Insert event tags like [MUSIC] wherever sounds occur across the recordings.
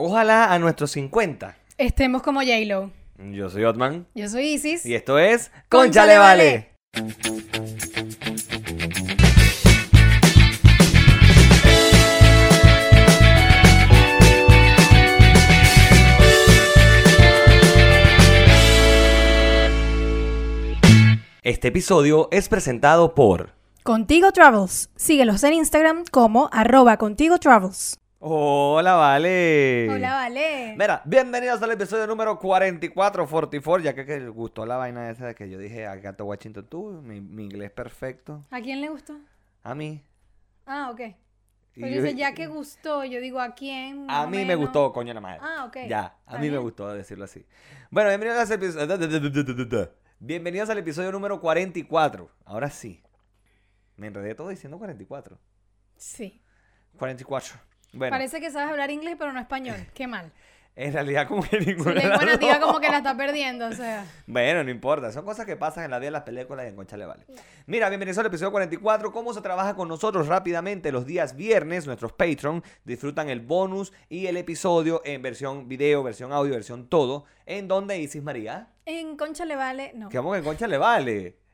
Ojalá a nuestros 50. Estemos como J-Lo. Yo soy Otman. Yo soy Isis. Y esto es Cónchale Conchale Vale. Este episodio es presentado por. Contigo Travels. Síguelos en Instagram como arroba Contigo Travels. Hola, Vale. Hola, vale. Mira, bienvenidos al episodio número 44, 44, ya que, que gustó la vaina esa de que yo dije, I got to Washington tú, mi, mi inglés perfecto. ¿A quién le gustó? A mí. Ah, ok. Pero yo- dice, ya que gustó, yo digo, ¿a quién? A mí me gustó, coño la madre. Ah, ok. Ya, a mí me gustó decirlo así. Bueno, bienvenidos al episodio. Bienvenidos al episodio número 44. Ahora sí. Me enredé todo diciendo 44. Sí. 44. Bueno, Parece que sabes hablar inglés, pero no español. Qué mal. [LAUGHS] en realidad como que ninguna las nativa dos. como que la está perdiendo, o sea. Bueno, no importa. Son cosas que pasan en la vida de las películas y en Conchale Vale. Mira, bienvenidos al episodio 44. ¿Cómo se trabaja con nosotros rápidamente? Los días viernes, nuestros Patreon disfrutan el bonus y el episodio en versión video, versión audio, versión todo. En donde Isis María. En Concha le vale, no. Que vamos que en Concha le vale.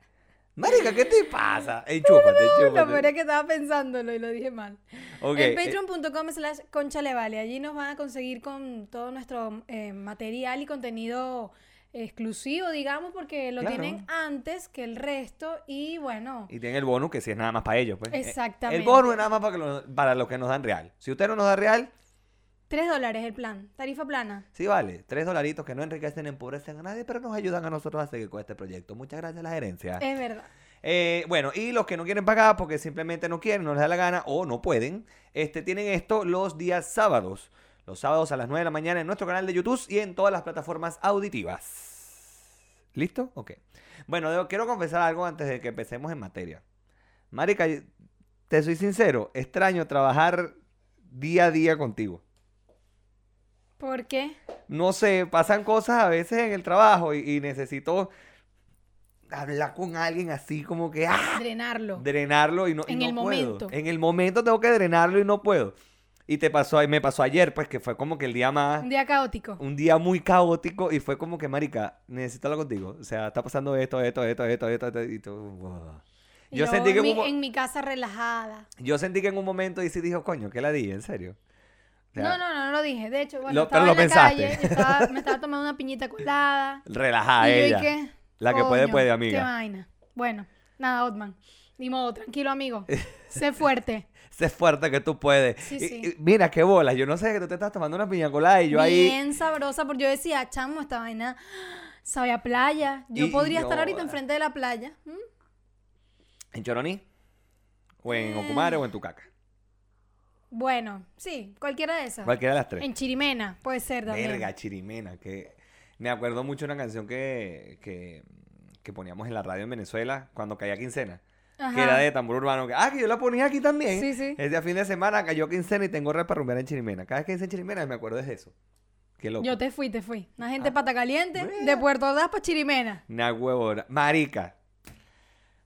Marica, ¿qué te pasa? Ey, chúpate, Lo chúpate. peor es que estaba pensándolo y lo dije mal. En eh, patreon.com slash conchalevale. Allí nos van a conseguir con todo nuestro eh, material y contenido exclusivo, digamos, porque lo Claro. tienen antes que el resto. Y bueno, Y tienen el bonus que si es nada más para ellos, pues. Eh, Exactamente. El bonus es nada más para, que lo- para los que nos dan real. Si usted no nos da real, 3 dólares el plan. Tarifa plana. sí vale. Tres dolaritos que no enriquecen, empobrecen a nadie, pero nos ayudan a nosotros a seguir con este proyecto. Muchas gracias a la gerencia. Es verdad. Eh, bueno, y los que no quieren pagar porque simplemente no quieren, no les da la gana o no pueden, este, tienen esto los días sábados. Los sábados a las 9 de la mañana en nuestro canal de YouTube y en todas las plataformas auditivas. ¿Listo? Ok. Bueno, debo- quiero confesar algo antes de que empecemos en materia. Marica, te soy sincero, extraño trabajar día a día contigo. ¿Por qué? No sé, pasan cosas a veces en el trabajo y, y necesito hablar con alguien así como que... ¡ah! Drenarlo. drenarlo y no, y En no el puedo. momento. En el momento tengo que drenarlo y no puedo. Y te pasó, me pasó ayer, pues que fue como que el día más, Un día caótico. un día muy caótico y fue como que, marica, necesito hablar contigo. O sea, está pasando esto, esto, esto, esto, esto, esto, y tú, wow. Y Yo sentí que en en mi, un en mi casa relajada. Yo sentí que en un momento y sí dijo, coño, ¿qué la di? ¿En serio? No, no, no, no lo dije. De hecho, bueno, Lo- estaba pero en lo la pensaste. calle, estaba- me estaba tomando una piñita colada. [LAUGHS] Relajada y yo, ¿y ella. La que puede, Coño, puede, Qué amiga. vaina. Bueno, nada, Otman. Ni modo, tranquilo, amigo. [LAUGHS] sé fuerte. Sé fuerte que tú puedes. Sí, Y- sí. y mira, qué bolas. Yo no sé que tú te estás tomando una piña colada y yo ahí... Bien sabrosa, porque yo decía, chamo, esta vaina [GASPS] sabe a playa. Yo Y- podría y estar ahorita enfrente de la playa. ¿En Choroní? ¿O en Eh. Ocumare o en Tucaca? Bueno, sí, cualquiera de esas. Cualquiera de las tres. En Chirimena, puede ser también. Verga, Chirimena, que me acuerdo mucho de una canción que, que, que poníamos en la radio en Venezuela cuando caía quincena, Ajá. que era de tambor urbano. que- ah, que yo la ponía aquí también. Sí, sí. Ese fin de semana cayó quincena y tengo red para rumbear en Chirimena. Cada vez que dice Chirimena me acuerdo de eso. Qué loco. Yo te fui, te fui. Una gente Ah. pata caliente de Puerto Ordaz para Chirimena. Una huevona. Marica.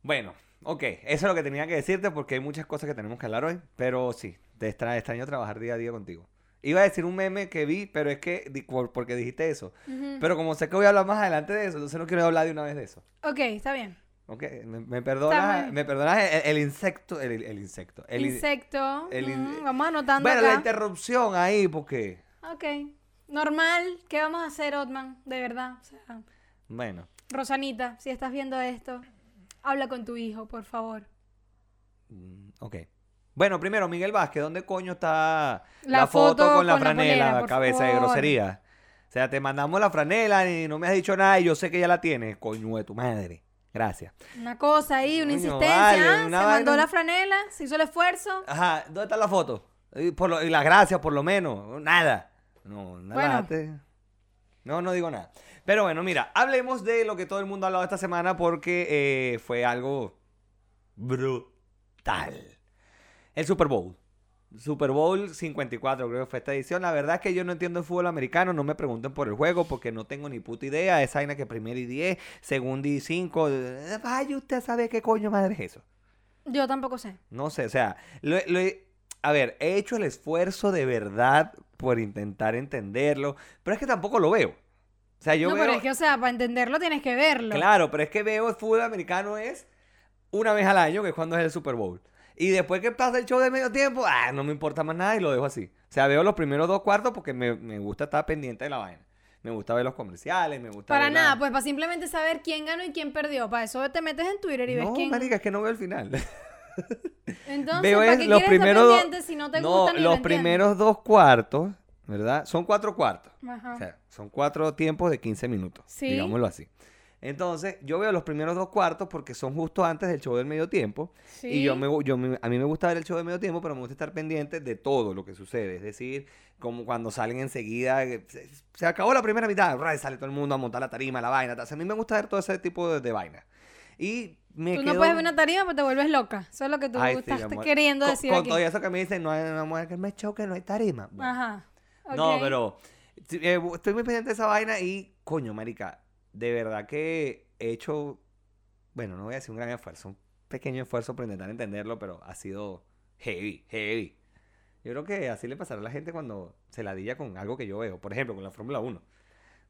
Bueno, ok. Eso es lo que tenía que decirte porque hay muchas cosas que tenemos que hablar hoy. Pero sí, te extra- extraño trabajar día a día contigo. Iba a decir un meme que vi, pero es que, porque dijiste eso. Pero como sé que voy a hablar más adelante de eso, entonces no quiero hablar de una vez de eso. Ok, está bien. Ok, me, me perdonas, me perdonas el, el insecto, el, el insecto. El, in- Insecto. el mm, vamos anotando Bueno, la acá. interrupción ahí, porque, Ok. Normal. ¿Qué vamos a hacer, Otman? De verdad. O sea, bueno, Rosanita, si estás viendo esto, habla con tu hijo, por favor. mm, ok. Bueno, primero, Miguel Vázquez, ¿dónde coño está la, La foto, foto con la con la franela, por cabeza de grosería? O sea, te mandamos la franela y no me has dicho nada y yo sé que ya la tienes, coño de tu madre. Gracias. Una cosa ahí, una Coño, insistencia. vale, ¿ah? una Se mandó la franela, se hizo el esfuerzo. Ajá, ¿dónde está la foto? Y, por lo- y las gracias, por lo menos. Nada. No, nada. Bueno. te- No, no digo nada. Pero bueno, mira, hablemos de lo que todo el mundo ha hablado esta semana porque eh, fue algo brutal. El Super Bowl. Super Bowl 54 creo que fue esta edición. La verdad es que yo no entiendo el fútbol americano. No me pregunten por el juego porque no tengo ni puta idea. Esa vaina que primero y 10, segundo y 5. Vaya, usted sabe qué coño madre es eso. Yo tampoco sé. No sé, o sea, lo, lo he- a ver, he hecho el esfuerzo de verdad por intentar entenderlo, pero es que tampoco lo veo. O sea, yo no, veo... pero es que, o sea, para entenderlo tienes que verlo. Claro, pero es que veo el fútbol americano es una vez al año, que es cuando es el Super Bowl. Y después que pasa el show de medio tiempo, ah, no me importa más nada y lo dejo así. O sea, veo los primeros dos cuartos porque me, me gusta estar pendiente de la vaina. Me gusta ver los comerciales, me gusta Para ver la- nada, pues para simplemente saber quién ganó y quién perdió. Para eso te metes en Twitter y ves No, quién. marica, es que no veo el final. [LAUGHS] Entonces, veo ¿para qué los primeros estar si no te no, gusta ni los primeros dos cuartos, ¿verdad? Son cuatro cuartos. Ajá. O sea, son cuatro tiempos de 15 minutos, Sí. digámoslo así. Entonces, yo veo los primeros dos cuartos porque son justo antes del show del medio tiempo. Sí. Y yo me, yo me- a mí me gusta ver el show del medio tiempo, pero me gusta estar pendiente de todo lo que sucede. Es decir, como cuando salen enseguida, se, se acabó la primera mitad, sale todo el mundo a montar la tarima, la vaina. tal. O sea, a mí me gusta ver todo ese tipo de, de vaina. Y me Tú quedo... no puedes ver una tarima porque te vuelves loca. Eso es lo que tú Ay, estás queriendo Con- decir con, aquí. todo eso que me dicen, no hay una mujer que me show que no hay tarima. Bueno, Ajá. no, pero eh, estoy muy pendiente de esa vaina y, coño, marica, de verdad que he hecho, bueno, no voy a decir un gran esfuerzo, un pequeño esfuerzo por intentar entenderlo, pero ha sido heavy, heavy. Yo creo que así le pasará a la gente cuando se ladilla con algo que yo veo, por ejemplo, con la Fórmula 1.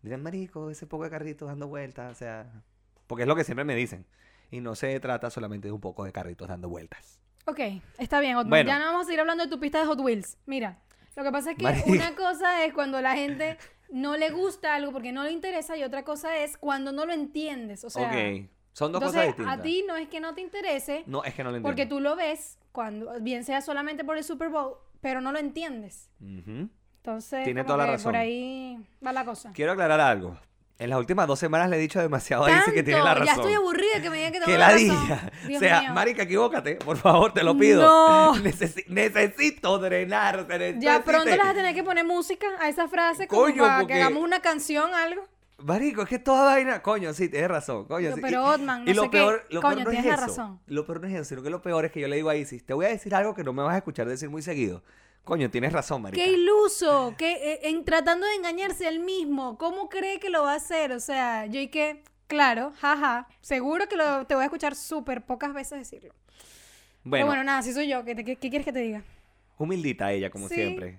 Dirán, marico, ese poco de carritos dando vueltas, o sea, porque es lo que siempre me dicen. Y no se trata solamente de un poco de carritos dando vueltas. Ok, está bien, Hot. Bueno. Ya no vamos a seguir hablando de tu pista de Hot Wheels. Mira, lo que pasa es que Marica. una cosa es cuando la gente [LAUGHS] no le gusta algo porque no le interesa y otra cosa es cuando no lo entiendes. O sea, ok, son dos entonces cosas distintas. a ti no es que no te interese No, es que no lo entiendo. porque tú lo ves cuando bien sea solamente por el Super Bowl, pero no lo entiendes. Entonces, Tiene toda la razón. por ahí va la cosa. Quiero aclarar algo. En las últimas dos semanas le he dicho demasiado a Izzy que tiene la razón. Ya estoy aburrida de que me digan que tengo ¡Qué la razón. o sea, mío. marica, equivócate, por favor, te lo pido. No. [LAUGHS] Necesi- necesito drenar. necesito Ya pronto decirte- le vas a tener que poner música a esa frase como Coño, para porque- que hagamos una canción, algo. Marico, es que toda vaina... Coño, sí, tienes razón. Coño, sí. pero, Otman, y no lo sé qué. peor, lo Coño, peor no es tienes la eso. razón. Lo peor no es eso, sino que lo peor es que yo le digo a Isis, te voy a decir algo que no me vas a escuchar decir muy seguido. Coño, tienes razón, marica. Qué iluso, que eh, en tratando de engañarse él mismo, ¿cómo cree que lo va a hacer? O sea, yo y que, claro, jaja, seguro que lo, te voy a escuchar súper pocas veces decirlo. Bueno, Pero bueno, nada, si soy yo, ¿qué, te- qué- qué quieres que te diga? humildita ella, como Sí, siempre.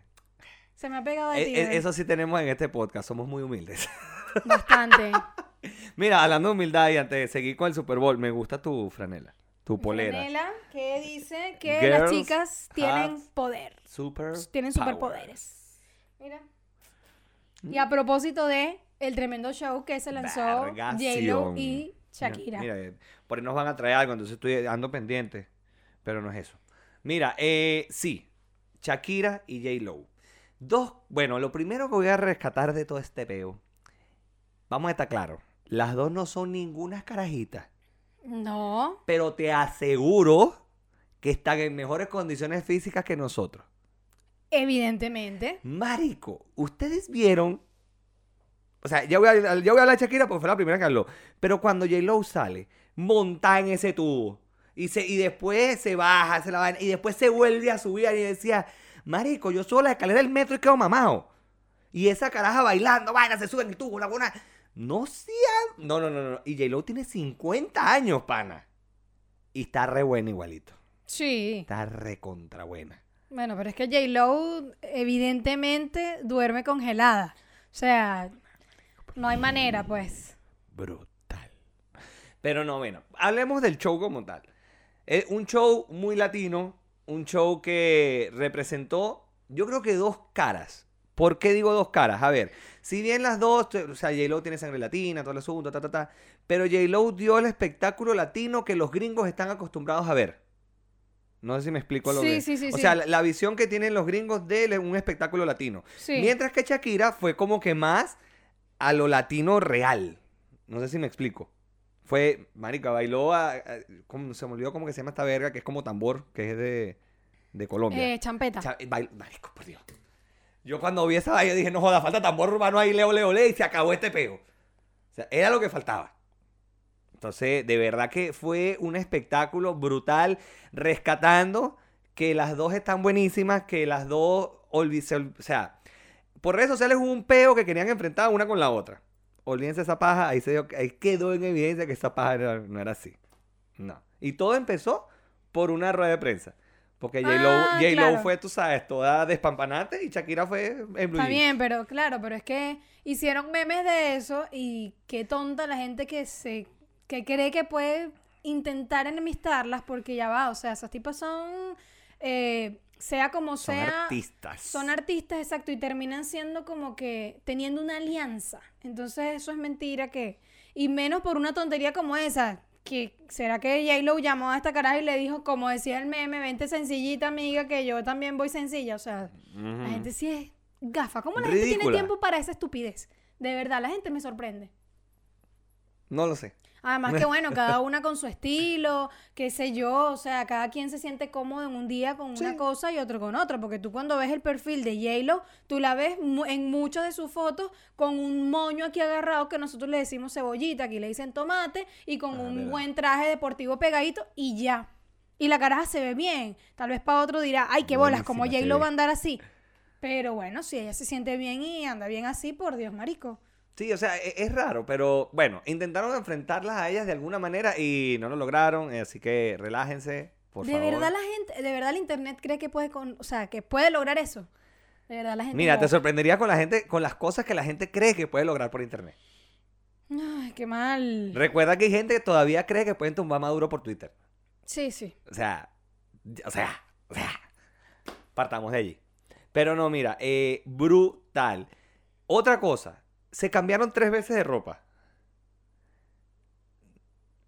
Se me ha pegado de E- ti. e- bebé. eso sí tenemos en este podcast, somos muy humildes. Bastante. [LAUGHS] Mira, hablando de humildad y antes de seguir con el Super Bowl, me gusta tu franela, tu polera. Franela, que dice que las chicas tienen poder. Super Tienen superpoderes. Mira. Y a propósito de el tremendo show que se lanzó J-Lo y Shakira. Mira, mira, por ahí nos van a traer algo, entonces estoy ando pendiente. Pero no es eso. Mira, eh, sí, Shakira y J-Lo. Dos, bueno, lo primero que voy a rescatar de todo este peo, vamos a estar claros, las dos no son ninguna carajita, No. pero te aseguro que están en mejores condiciones físicas que nosotros. Evidentemente. Marico, ustedes vieron. O sea, ya voy, a, ya voy a hablar de Shakira porque fue la primera que habló. Pero cuando J-Lo sale, monta en ese tubo. Y, se, y después se baja, se la vaina, Y después se vuelve a subir y decía: Marico, yo subo la escalera del metro y quedo mamado. Y esa caraja bailando, vaina, se sube en el tubo, una buena. No sea. No, no, no, no. Y J-Lo tiene 50 años, pana. Y está re buena igualito. Sí. Está re contra buena. Bueno, pero es que J-Lo evidentemente duerme congelada. O sea, no hay manera, pues. brutal. Pero no, bueno, hablemos del show como tal. Es un show muy latino, un show que representó, yo creo que dos caras. ¿Por qué digo dos caras? A ver, si bien las dos, o sea, J-Lo tiene sangre latina, todo el asunto, ta, ta, ta, pero J-Lo dio el espectáculo latino que los gringos están acostumbrados a ver. No sé si me explico lo Sí, que... sí, sí, O sea, la, la visión que tienen los gringos de un espectáculo latino. Sí. Mientras que Shakira fue como que más a lo latino real. No sé si me explico. Fue, marica, bailó a, a- ¿cómo- se me olvidó cómo que se llama esta verga, que es como tambor, que es de, de Colombia. Eh, champeta. Cha- bail- marico, por Dios. Yo cuando vi esa vaina dije, no joda, falta tambor urbano ahí, leo, leo, leo, y se acabó este peo. O sea, era lo que faltaba. Entonces, de verdad que fue un espectáculo brutal, rescatando que las dos están buenísimas, que las dos, o sea, por redes sociales hubo un peo que querían enfrentar una con la otra. Olvídense esa paja, ahí, se dio- ahí quedó en evidencia que esa paja no era así. No. Y todo empezó por una rueda de prensa. Porque J-Lo Ah, claro. fue, tú sabes, toda despampanante y Shakira fue en blue Está bien, pero claro, pero es que hicieron memes de eso y qué tonta la gente que se que cree que puede intentar enemistarlas porque ya va, o sea, esas tipas son eh, sea como Son sea artistas. son artistas, exacto, y terminan siendo como que teniendo una alianza. Entonces eso es mentira que y menos por una tontería como esa. Que, ¿Será que J-Lo llamó a esta caraja y le dijo, como decía el meme, vente sencillita, amiga, que yo también voy sencilla? O sea, la gente sí es gafa. ¿Cómo la gente tiene tiempo para esa estupidez? De verdad, la gente me sorprende. No lo sé. Además que bueno, cada una con su estilo, qué sé yo, o sea, cada quien se siente cómodo en un día con una cosa y otro con otra, porque tú cuando ves el perfil de J-Lo, tú la ves mu- en muchas de sus fotos con un moño aquí agarrado que nosotros le decimos cebollita, aquí le dicen tomate, y con Ah, un verdad. buen traje deportivo pegadito y ya. Y la caraja se ve bien. Tal vez para otro dirá, ay, qué bolas, como J-Lo va a andar así. Pero bueno, si ella se siente bien y anda bien así, por Dios, marico. Sí, o sea, e- es, raro, pero bueno, intentaron enfrentarlas a ellas de alguna manera y no lo lograron, eh, así que relájense, por de favor. verdad la gente, de verdad el internet cree que puede con, o sea, que puede lograr eso. De verdad la gente. Mira, te sorprendería con la gente, con las cosas que la gente cree que puede lograr por internet. Ay, qué mal. Recuerda que hay gente que todavía cree que pueden tumbar a Maduro por Twitter. Sí, sí. O sea, o sea, o sea, partamos de allí. Pero no, mira, eh, brutal. Otra cosa, se cambiaron tres veces de ropa.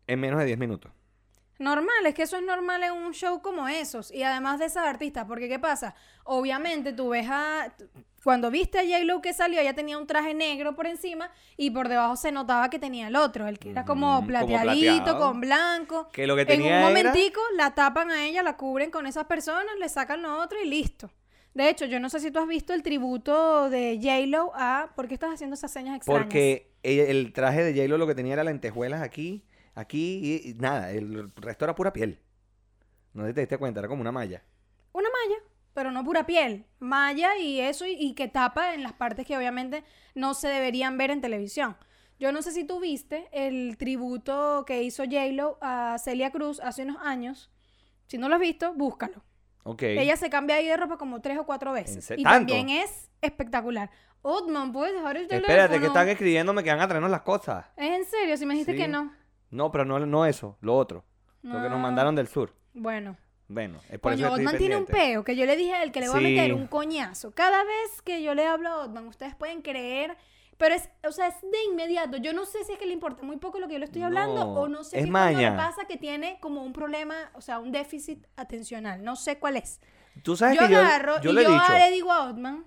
En menos de 10 minutos. Normal, es que eso es normal en un show como esos. Y además de esas artistas, porque ¿qué pasa? Obviamente tú ves a... Cuando viste a J-Lo que salió, ella tenía un traje negro por encima y por debajo se notaba que tenía el otro, el que era como plateadito, plateado. con blanco. Que lo que En tenía un era- momentico la tapan a ella, la cubren con esas personas, le sacan lo otro y listo. De hecho, yo no sé si tú has visto el tributo de J-Lo a... ¿Por qué estás haciendo esas señas extrañas? Porque el traje de J-Lo lo que tenía era lentejuelas aquí, aquí y, y nada, el resto era pura piel. No te diste cuenta, era como una malla. Una malla, pero no pura piel. Malla y eso, y, y que tapa en las partes que obviamente no se deberían ver en televisión. Yo no sé si tú viste el tributo que hizo J-Lo a Celia Cruz hace unos años. Si no lo has visto, búscalo. Ella se cambia ahí de ropa como tres o cuatro veces. Y ¿tanto? también es espectacular. Otman, ¿puedes dejar el teléfono? Espérate, que están escribiéndome que van a traernos las cosas. ¿Es en serio? Si me dijiste Sí. que no. No, pero no, no eso, lo otro. Lo que nos Ah, mandaron del sur. Bueno. Bueno, es por eso Otman tiene un peo que yo le dije a él que le voy a meter un coñazo. Cada vez que yo le hablo a Otman, ustedes pueden creer, pero es, o sea, es de inmediato. Yo no sé si es que le importa muy poco lo que yo le estoy hablando No, o no sé es le maña. pasa que tiene como un problema, o sea, un déficit atencional. No sé cuál es. Tú sabes Yo que agarro yo y le yo dicho. le digo a Otman,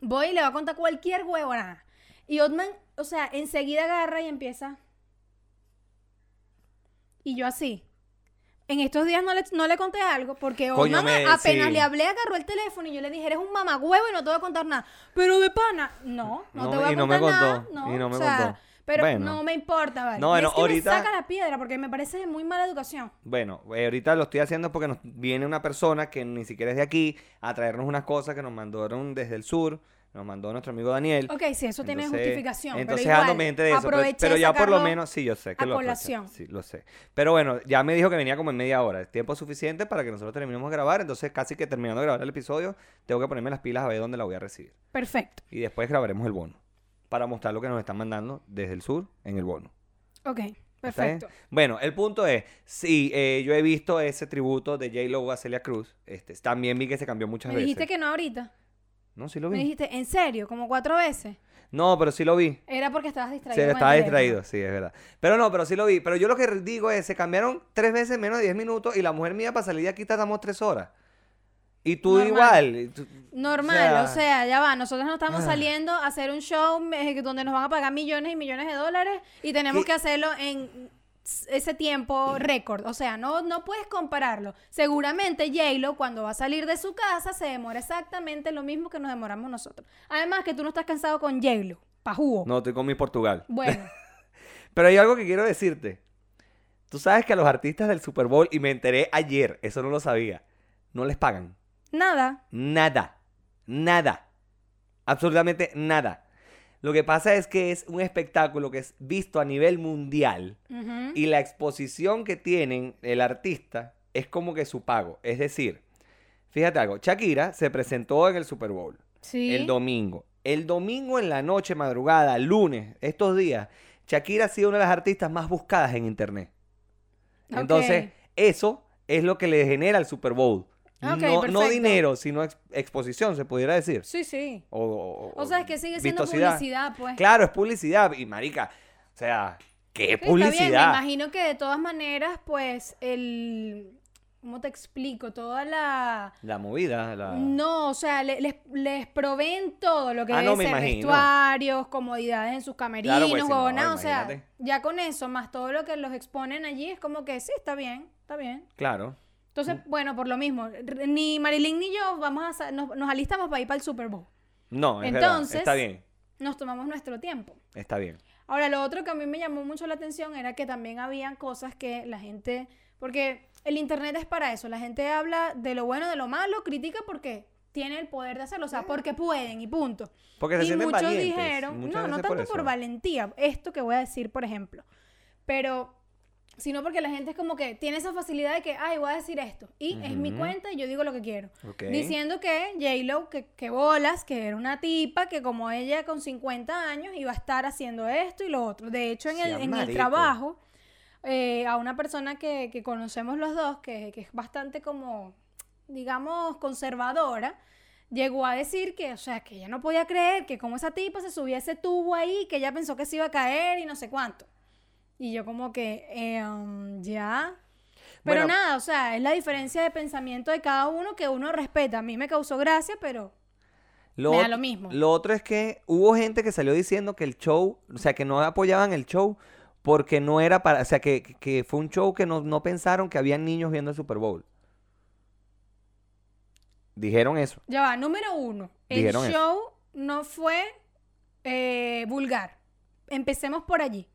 voy y le voy a contar cualquier huevonada. Y Otman, o sea, enseguida agarra y empieza. Y yo así. En estos días no le, no le conté algo porque Coño, Otman me- apenas sí. le hablé, agarró el teléfono y yo le dije, eres un mamagüevo y no te voy a contar nada. Pero de pana, no, no, No te voy a y no contar me nada. contó, No, y no me o sea, contó. pero Bueno. no me importa, ¿vale? No, bueno, es que ahorita- me saca la piedra porque me parece de muy mala educación. Bueno, eh, ahorita lo estoy haciendo porque nos viene una persona que ni siquiera es de aquí a traernos unas cosas que nos mandaron desde el sur. Nos mandó nuestro amigo Daniel. Ok, sí, eso tiene Entonces- justificación. Entonces pero igual, ando mente de eso. Pero, ya por lo menos, sí, yo sé que a lo colación. Sí, lo sé. Pero bueno, ya me dijo que venía como en media hora. Es tiempo suficiente para que nosotros terminemos de grabar. Entonces, casi que terminando de grabar el episodio, tengo que ponerme las pilas a ver dónde la voy a recibir. Perfecto. Y después grabaremos el bono. Para mostrar lo que nos están mandando desde el sur en el bono. Ok, perfecto. Bueno, el punto es, sí, eh, yo he visto ese tributo de J-Lo a Celia Cruz. Este, también vi que se cambió muchas Me veces. dijiste que no ahorita. No, sí lo Me vi. dijiste, ¿en serio? ¿Como cuatro veces? No, pero sí lo vi. Era porque estabas distraído. Sí, estaba distraído, sí, es verdad. Pero no, pero sí lo vi. Pero yo lo que digo es, se cambiaron tres veces en menos de 10 minutos y la mujer mía para salir de aquí tardamos tres horas. Y tú Normal. igual. tú- Normal, o sea, ya va. Nosotros no estamos Ah. saliendo a hacer un show eh, donde nos van a pagar millones y millones de dólares y tenemos ¿Qué? que hacerlo en ese tiempo récord. O sea, no, no puedes compararlo. Seguramente J-Lo cuando va a salir de su casa se demora exactamente lo mismo que nos demoramos nosotros. Además que tú no estás cansado con J-Lo. Pajugo. No, estoy con mi Portugal. Bueno, [LAUGHS] Pero hay algo que quiero decirte. Tú sabes que a los artistas del Super Bowl, y me enteré ayer, eso no lo sabía, no les pagan. nada. Nada. Nada. Absolutamente nada. Lo que pasa es que es un espectáculo que es visto a nivel mundial y la exposición que tienen el artista es como que su pago. Es decir, Fíjate algo, Shakira se presentó en el Super Bowl Sí. el domingo. El domingo en la noche, madrugada, lunes, estos días, Shakira ha sido una de las artistas más buscadas en internet. Entonces, eso es lo que le genera el Super Bowl. Ok, no, dinero, sino ex- exposición, se pudiera decir. Sí, sí. O, o- O sea, es que sigue siendo publicidad, pues. Claro, es publicidad. Y marica, o sea, ¿qué Sí, Está publicidad? bien, me imagino que de todas maneras, pues, el... ¿Cómo te explico? Toda la... La movida, la... No, o sea, le- les, les proveen todo lo que Ah, debe no, me ser imagino. vestuarios, comodidades en sus camerinos, pues, si no, huevonadas, o sea, ya con eso, más todo lo que los exponen allí, es como que sí, está bien, está bien. Claro. Entonces, bueno, por lo mismo, ni Marilyn ni yo vamos a nos, nos alistamos para ir para el Super Bowl. No, es verdad. Entonces- Está bien, Nos tomamos nuestro tiempo. está bien. Ahora, lo otro que a mí me llamó mucho la atención era que también habían cosas que la gente, porque el internet es para eso, la gente habla de lo bueno, de lo malo, critica porque tiene el poder de hacerlo, o sea, porque pueden y punto. Porque se y sienten muchos valientes, dijeron, no, no tanto por por, valentía, esto que voy a decir, por ejemplo, pero sino porque la gente es como que tiene esa facilidad de que, ay, voy a decir esto, y es mi cuenta y yo digo lo que quiero. Diciendo que J-Lo, que, que bolas, que era una tipa, que como ella con 50 años iba a estar haciendo esto y lo otro. De hecho, en el, en el trabajo, eh, a una persona que, que conocemos los dos, que, que es bastante como, digamos, conservadora, llegó a decir que, o sea, que ella no podía creer que como esa tipa se subía ese tubo ahí, que ella pensó que se iba a caer y no sé cuánto. Y yo como que, eh, um, ya. Pero Bueno. nada, o sea, es la diferencia de pensamiento de cada uno que uno respeta. A mí me causó gracia, pero Lo, me da lo mismo. lo otro es que hubo gente que salió diciendo que el show, o sea, que no apoyaban el show porque no era para, o sea, que, que fue un show que no, no pensaron que había niños viendo el Super Bowl. Dijeron eso. ya va, número uno. El eso. show no fue eh, vulgar. Empecemos por allí.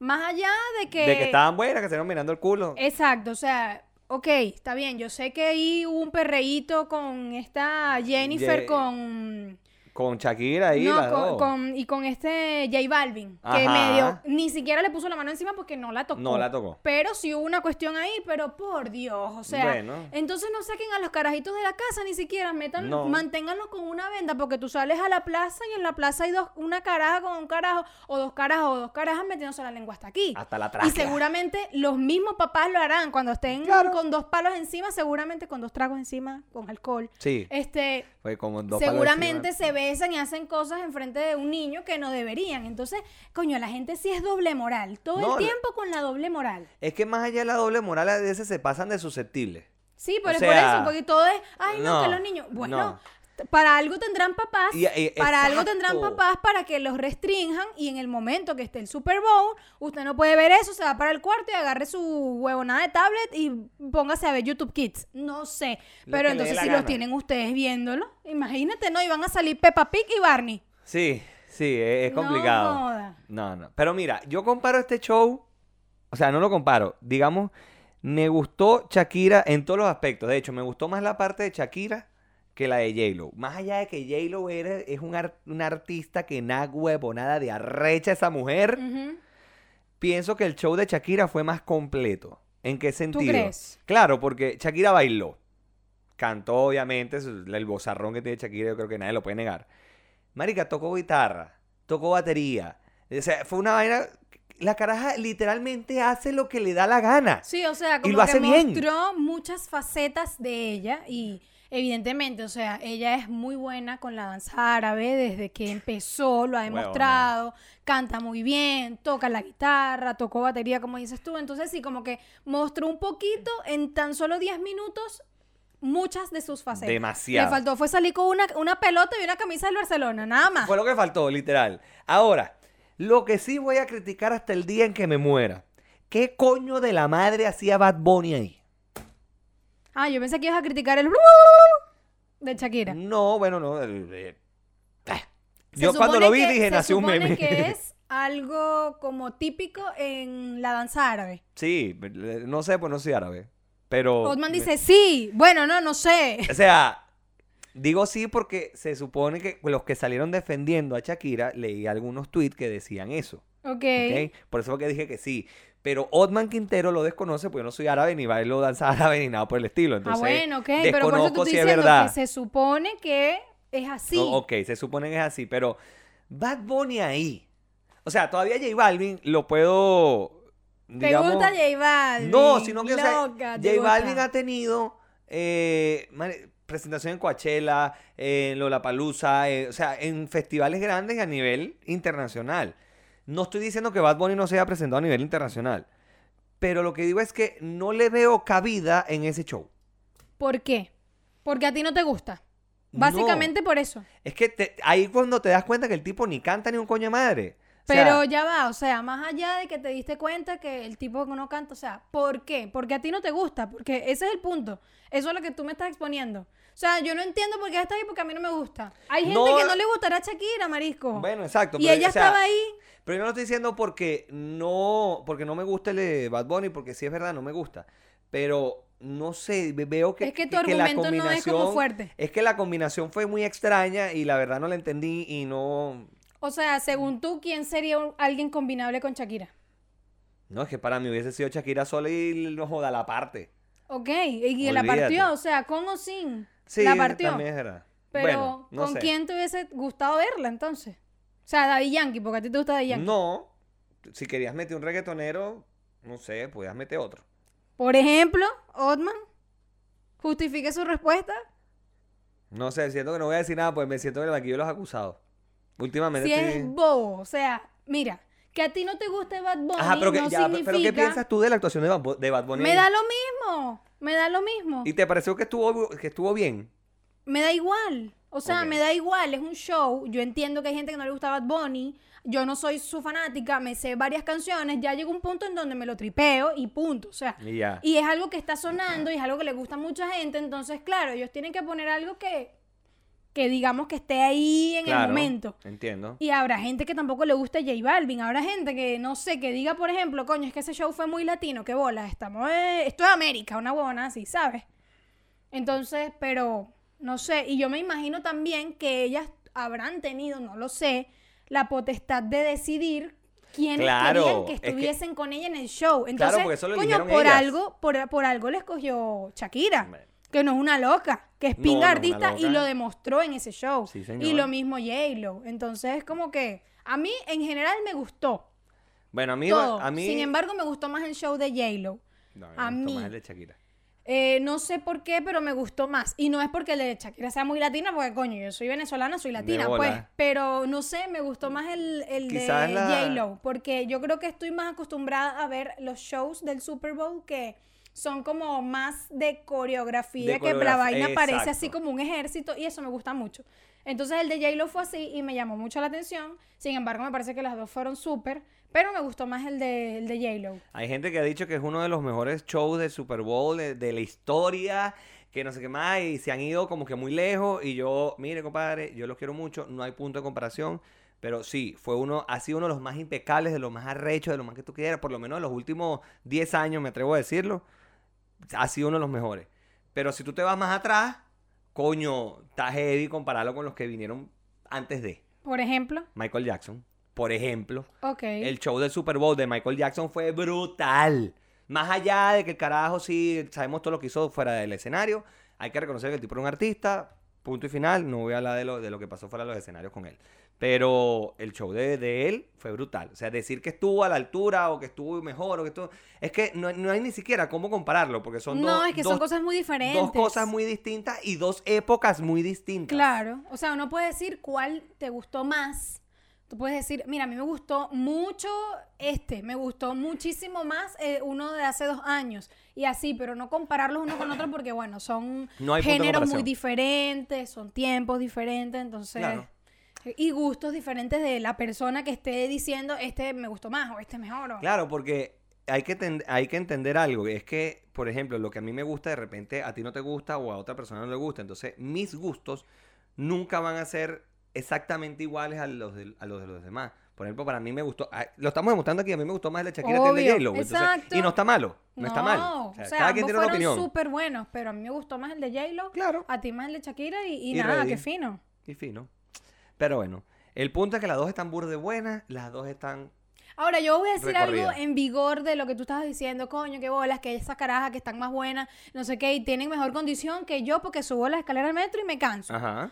Más allá de que... De que estaban buenas, que se estaban mirando el culo. Exacto, o sea, ok, está bien. Yo sé que ahí hubo un perreíto con esta Jennifer Ye- con... Con Shakira ahí, no, con, y con este J Balvin, que Ajá. medio ni siquiera le puso la mano encima porque no la tocó. No la tocó. Pero sí hubo una cuestión ahí, pero por Dios, o sea, Bueno. entonces no saquen a los carajitos de la casa ni siquiera, metan, No. manténganlos con una venda, porque tú sales a la plaza y en la plaza hay dos, una caraja con un carajo, o dos carajos o dos carajas metiéndose la lengua hasta aquí. Hasta la Y tráquea. seguramente los mismos papás lo harán cuando estén Claro. con dos palos encima, seguramente con dos tragos encima, con alcohol. Sí, Este, fue como dos palos seguramente encima. se besan y hacen cosas enfrente de un niño que no deberían. Entonces, coño, la gente sí es doble moral. Todo No, el tiempo con la doble moral. Es que más allá de la doble moral, a veces se pasan de susceptibles. Sí, pero O es por eso, porque todo es, ay, no, no, que los niños. Bueno, no. Para algo tendrán papás, Y- y- para algo tendrán papás para que los restrinjan y en el momento que esté el Super Bowl, usted no puede ver eso, se va para el cuarto y agarre su huevonada de tablet y póngase a ver YouTube Kids. No sé, Lo pero entonces si los gana. tienen ustedes viéndolo, imagínate, ¿no? Y van a salir Peppa Pig y Barney. Sí, sí, es, es No complicado. joda. No, no. Pero mira, yo comparo este show, o sea, no lo comparo. Digamos, me gustó Shakira en todos los aspectos. De hecho, me gustó más la parte de Shakira que la de J-Lo. Más allá de que J-Lo es un, ar- un artista que nada huevo, nada de arrecha esa mujer, pienso que el show de Shakira fue más completo. ¿En qué sentido? crees? Claro, porque Shakira bailó. Cantó, obviamente, el bozarrón que tiene Shakira, yo creo que nadie lo puede negar. Marica tocó guitarra, tocó batería. O sea, fue una vaina. La caraja literalmente hace lo que le da la gana. Sí, o sea, como lo hace que bien. mostró muchas facetas de ella y evidentemente, o sea, ella es muy buena con la danza árabe desde que empezó, lo ha demostrado, canta muy bien, toca la guitarra, tocó batería, como dices tú, entonces sí, como que mostró un poquito en tan solo 10 minutos muchas de sus facetas. Demasiado. Le faltó fue salir con una, una pelota y una camisa del Barcelona, nada más. Fue lo que faltó, literal. Ahora, lo que sí voy a criticar hasta el día en que me muera. ¿Qué coño de la madre hacía Bad Bunny ahí? Ah, yo pensé que ibas a criticar el de Shakira. No, bueno, no. eh, eh, ah. Se Yo cuando lo vi que- dije, se nació un supone meme. que [LAUGHS] es algo como típico en la danza árabe. Sí, eh, no sé, pues no soy árabe. Pero. Otman dice, sí, bueno, no, no sé. O sea, digo sí porque se supone que los que salieron defendiendo a Shakira, leí algunos tweets que decían eso. Ok. ¿ok? Por eso fue que dije que sí. Pero Otman Quintero lo desconoce porque yo no soy árabe ni bailo danza árabe ni nada por el estilo. Entonces, ah, bueno, ok, pero por eso te estoy si es diciendo verdad. que se supone que es así. No, ok, se supone que es así, pero Bad Bunny ahí. O sea, todavía J Balvin lo puedo. ¿Te digamos- gusta J Balvin? No, sino que o sea, Loca, ¿te J Balvin ha tenido eh, presentación en Coachella, en Lollapalooza, eh, o sea, en festivales grandes a nivel internacional. No estoy diciendo que Bad Bunny no se haya presentado a nivel internacional, pero lo que digo es que no le veo cabida en ese show. ¿Por qué? Porque a ti no te gusta. No. Básicamente por eso. Es que te- ahí cuando te das cuenta que el tipo ni canta ni un coño de madre. O sea, Pero ya va, o sea, más allá de que te diste cuenta que el tipo no canta, o sea, ¿por qué? Porque a ti no te gusta, porque ese es el punto. Eso es lo que tú me estás exponiendo. O sea, yo no entiendo por qué estás ahí porque a mí no me gusta. Hay gente No. que no le gustará a Shakira, marisco. Bueno, exacto. y pero, ella o sea, estaba ahí. Pero yo no lo estoy diciendo porque no, porque no me gusta el de Bad Bunny, porque sí es verdad, no me gusta. Pero no sé, ve- veo que, Es que tu argumento no es como fuerte. Es que la combinación fue muy extraña y la verdad no la entendí y no... O sea, según tú, ¿quién sería un- alguien combinable con Shakira? No, es que para mí hubiese sido Shakira sola y no joda la parte. Ok, y la partió, o sea, con o sin. Sí, la partió. también es verdad. Pero, bueno, no ¿con sé. quién te hubiese gustado verla entonces? O sea, Daddy Yankee, porque a ti te gusta Daddy Yankee. No, si querías meter un reggaetonero, no sé, podías meter otro. Por ejemplo, Otman, justifique su respuesta. No sé, siento que no voy a decir nada, pues me siento que el banquillo de los acusados. Últimamente Si estoy... es bobo, o sea, mira, que a ti no te guste Bad Bunny Ajá, pero, que, no ya, significa... pero ¿qué piensas tú de la actuación de Bad, Bu- de Bad Bunny? Me da lo mismo, me da lo mismo. ¿Y te pareció que estuvo, que estuvo bien? Me da igual. O sea, me da igual, es un show. Yo entiendo que hay gente que no le gusta Bad Bunny. Yo no soy su fanática, me sé varias canciones. Ya llegó un punto en donde me lo tripeo y punto. O sea, Y ya. y es algo que está sonando y es algo que le gusta a mucha gente. Entonces, claro, ellos tienen que poner algo que, que digamos que esté ahí en el momento. Entiendo. Y habrá gente que tampoco le guste J Balvin. Habrá gente que, no sé, que diga, por ejemplo, coño, es que ese show fue muy latino. Qué bola, estamos... eh, esto es América, una huevona así, ¿sabes? Entonces, pero, no sé. Y yo me imagino también que ellas habrán tenido, no lo sé, la potestad de decidir quiénes Claro, querían que es que- estuviesen con ella en el show. Entonces, porque eso lo coño, por ellas. algo, por, por algo le escogió Shakira. Que no es una loca, que es pinga no artista y lo demostró en ese show. Sí, y lo mismo J-Lo. Entonces, como que a mí en general me gustó Bueno, a mí... todo. A mí... Sin embargo, me gustó más el show de J-Lo. No, me a gustó mí. más el de Shakira. Eh, no sé por qué, pero me gustó más. Y no es porque el de Shakira sea muy latina, porque coño, yo soy venezolana, soy latina, pues. Pero no sé, me gustó más el, el de la- J-Lo. Porque yo creo que estoy más acostumbrada a ver los shows del Super Bowl que son como más de coreografía, De que la vaina parece así como un ejército y eso me gusta mucho. Entonces el de J-Lo fue así y me llamó mucho la atención. Sin embargo, me parece que las dos fueron súper, pero me gustó más el de, el de J-Lo. Hay gente que ha dicho que es uno de los mejores shows de Super Bowl de, de la historia, que no sé qué más, y se han ido como que muy lejos. Y yo, mire, compadre, yo los quiero mucho, no hay punto de comparación. Pero sí, fue uno, ha sido uno de los más impecables, de los más arrechos, de los más que tú quieras, por lo menos en los últimos 10 años, me atrevo a decirlo. Ha sido uno de los mejores. Pero si tú te vas más atrás, coño, está heavy compararlo con los que vinieron antes de Por ejemplo, Michael Jackson, por ejemplo. ok. El show del Super Bowl de Michael Jackson fue brutal. Más allá de que el carajo sí sabemos todo lo que hizo fuera del escenario, hay que reconocer que el tipo era un artista, punto y final. No voy a hablar de lo, de lo que pasó fuera de los escenarios con él. Pero el show de, de él fue brutal. O sea, decir que estuvo a la altura o que estuvo mejor o que estuvo... Es que no, no hay ni siquiera cómo compararlo porque son no, dos, es que dos- son cosas muy diferentes. dos cosas muy distintas y dos épocas muy distintas. Claro, o sea, uno puede decir cuál te gustó más. Tú puedes decir, mira, a mí me gustó mucho este, me gustó muchísimo más eh, uno de hace dos años. Y así, pero no compararlos uno con otro porque, bueno, son No géneros muy diferentes, son tiempos diferentes, entonces... Claro. Y gustos diferentes de la persona que esté diciendo, este me gustó más o este mejor. o- Claro, porque hay que, ten- hay que entender algo. Es que, por ejemplo, lo que a mí me gusta, de repente a ti no te gusta o a otra persona no le gusta. Entonces, mis gustos nunca van a ser exactamente iguales a los de, a los, de los demás. Por ejemplo, para mí me gustó, ah, lo estamos demostrando aquí, a mí me gustó más el de Shakira que el de J-Lo. entonces-. Y no está malo, no, está mal. O sea, cada quien ambos tiene una opinión. súper buenos, pero a mí me gustó más el de J-Lo, Claro. a ti más el de Shakira y, y Y nada, qué fino. Y fino. Pero bueno, el punto es que las dos están burde buenas, las dos están Ahora, yo voy a decir algo en vigor de lo que tú estabas diciendo, coño, qué bolas, que esas carajas que están más buenas, no sé qué, y tienen mejor condición que yo porque subo la escalera del metro y me canso. Ajá.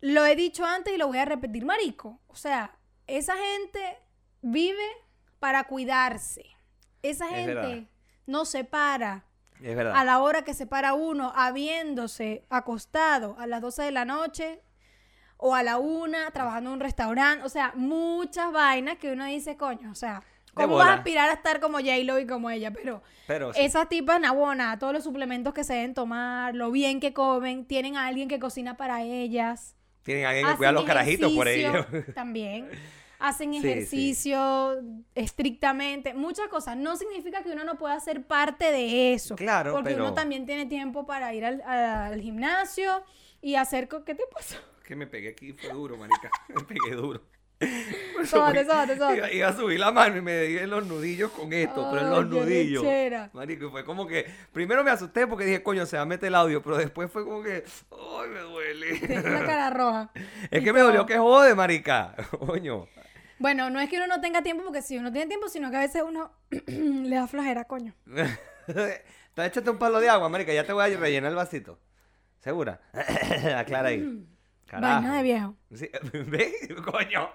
Lo he dicho antes y lo voy a repetir, marico. O sea, esa gente vive para cuidarse. Esa Es gente verdad. no se para Es verdad. a la hora que se para uno, habiéndose acostado a las 12 de la noche o a la una, trabajando en un restaurante. O sea, muchas vainas que uno dice, coño, o sea, ¿cómo vas a aspirar a estar como J-Lo y como ella? Pero Pero sí. esas tipas, nabona, todos los suplementos que se deben tomar, lo bien que comen, tienen a alguien que cocina para ellas. Tienen alguien que hacen cuida a los carajitos por ello. ejercicio [LAUGHS] También. [LAUGHS] Hacen Sí, sí. ejercicio estrictamente, muchas cosas. No significa que uno no pueda ser parte de eso. Claro, Porque pero- uno también tiene tiempo para ir al, al gimnasio y hacer... co- ¿Qué te pasó? que me pegué aquí, fue duro, marica. [LAUGHS] Me pegué duro. Sóbate, sóbate, sóbate. Iba, iba a subir la mano y me di en los nudillos con esto, pero en los nudillos. lechera. Marico, y fue como que. Primero me asusté porque dije, coño, se va a meter el audio, pero después fue como que. ¡Ay, me duele! [LAUGHS] Tienes la cara roja. [LAUGHS] es Y que me dolió que jode, marica. [LAUGHS] Coño. Bueno, no es que uno no tenga tiempo, porque si uno tiene tiempo, sino que a veces uno [CLEARS THROAT] le da flojera, coño. Entonces échate un palo de agua, marica. Ya te voy a rellenar el vasito. ¿Segura? [COUGHS] Aclara ahí. [CLEARS THROAT] Carajo. Vaina de viejo. Sí, [LAUGHS] ¿Ves? Coño.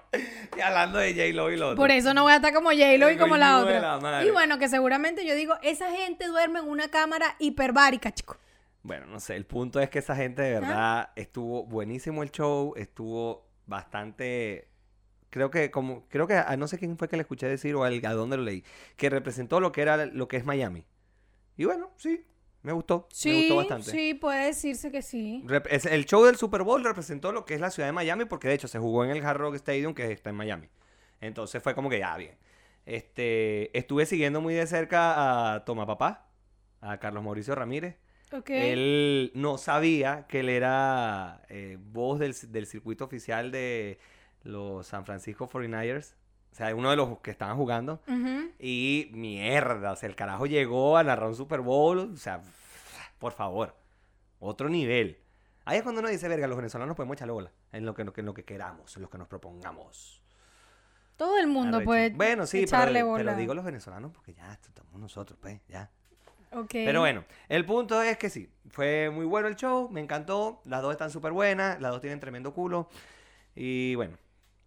Y hablando de J-Lo y lo otro. Por eso no voy a estar como J-Lo y como la otra. la y bueno, que seguramente yo digo, esa gente duerme en una cámara hiperbárica, chico. Bueno, no sé, el punto es que esa gente de verdad estuvo buenísimo el show, estuvo bastante creo que como creo que a no sé quién fue que le escuché decir o al- a dónde lo leí, que representó lo que era lo que es Miami. Y bueno, sí, me gustó, me Sí, gustó bastante. sí, puede decirse que sí. Rep- el show del Super Bowl representó lo que es la ciudad de Miami porque de hecho se jugó en el Hard Rock Stadium que está en Miami. Entonces fue como que ya bien. Este, estuve siguiendo muy de cerca a Toma Papá, a Carlos Mauricio Ramírez. Ok. Él no sabía que él era eh, voz del, del circuito oficial de los San Francisco 49ers. O sea, uno de los que estaban jugando. Y mierda, o sea, el carajo llegó a narrar un Super Bowl. O sea, por favor, otro nivel. Ahí es cuando uno dice, verga, los venezolanos podemos echarle bola en lo que, en lo que queramos, en lo que nos propongamos. Todo el mundo Arrecho. puede Bueno, sí, echarle pero, bola. pero digo los venezolanos porque ya estamos nosotros, pues, ya. Ok. Pero bueno, el punto es que sí, fue muy bueno el show, me encantó, las dos están súper buenas, las dos tienen tremendo culo. Y bueno,